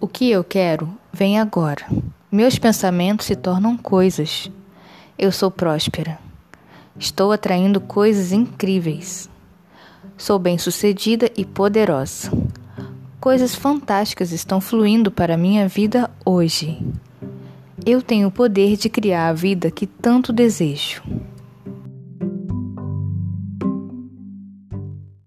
O que eu quero vem agora. Meus pensamentos se tornam coisas. Eu sou próspera. Estou atraindo coisas incríveis. Sou bem-sucedida e poderosa. Coisas fantásticas estão fluindo para minha vida hoje. Eu tenho o poder de criar a vida que tanto desejo.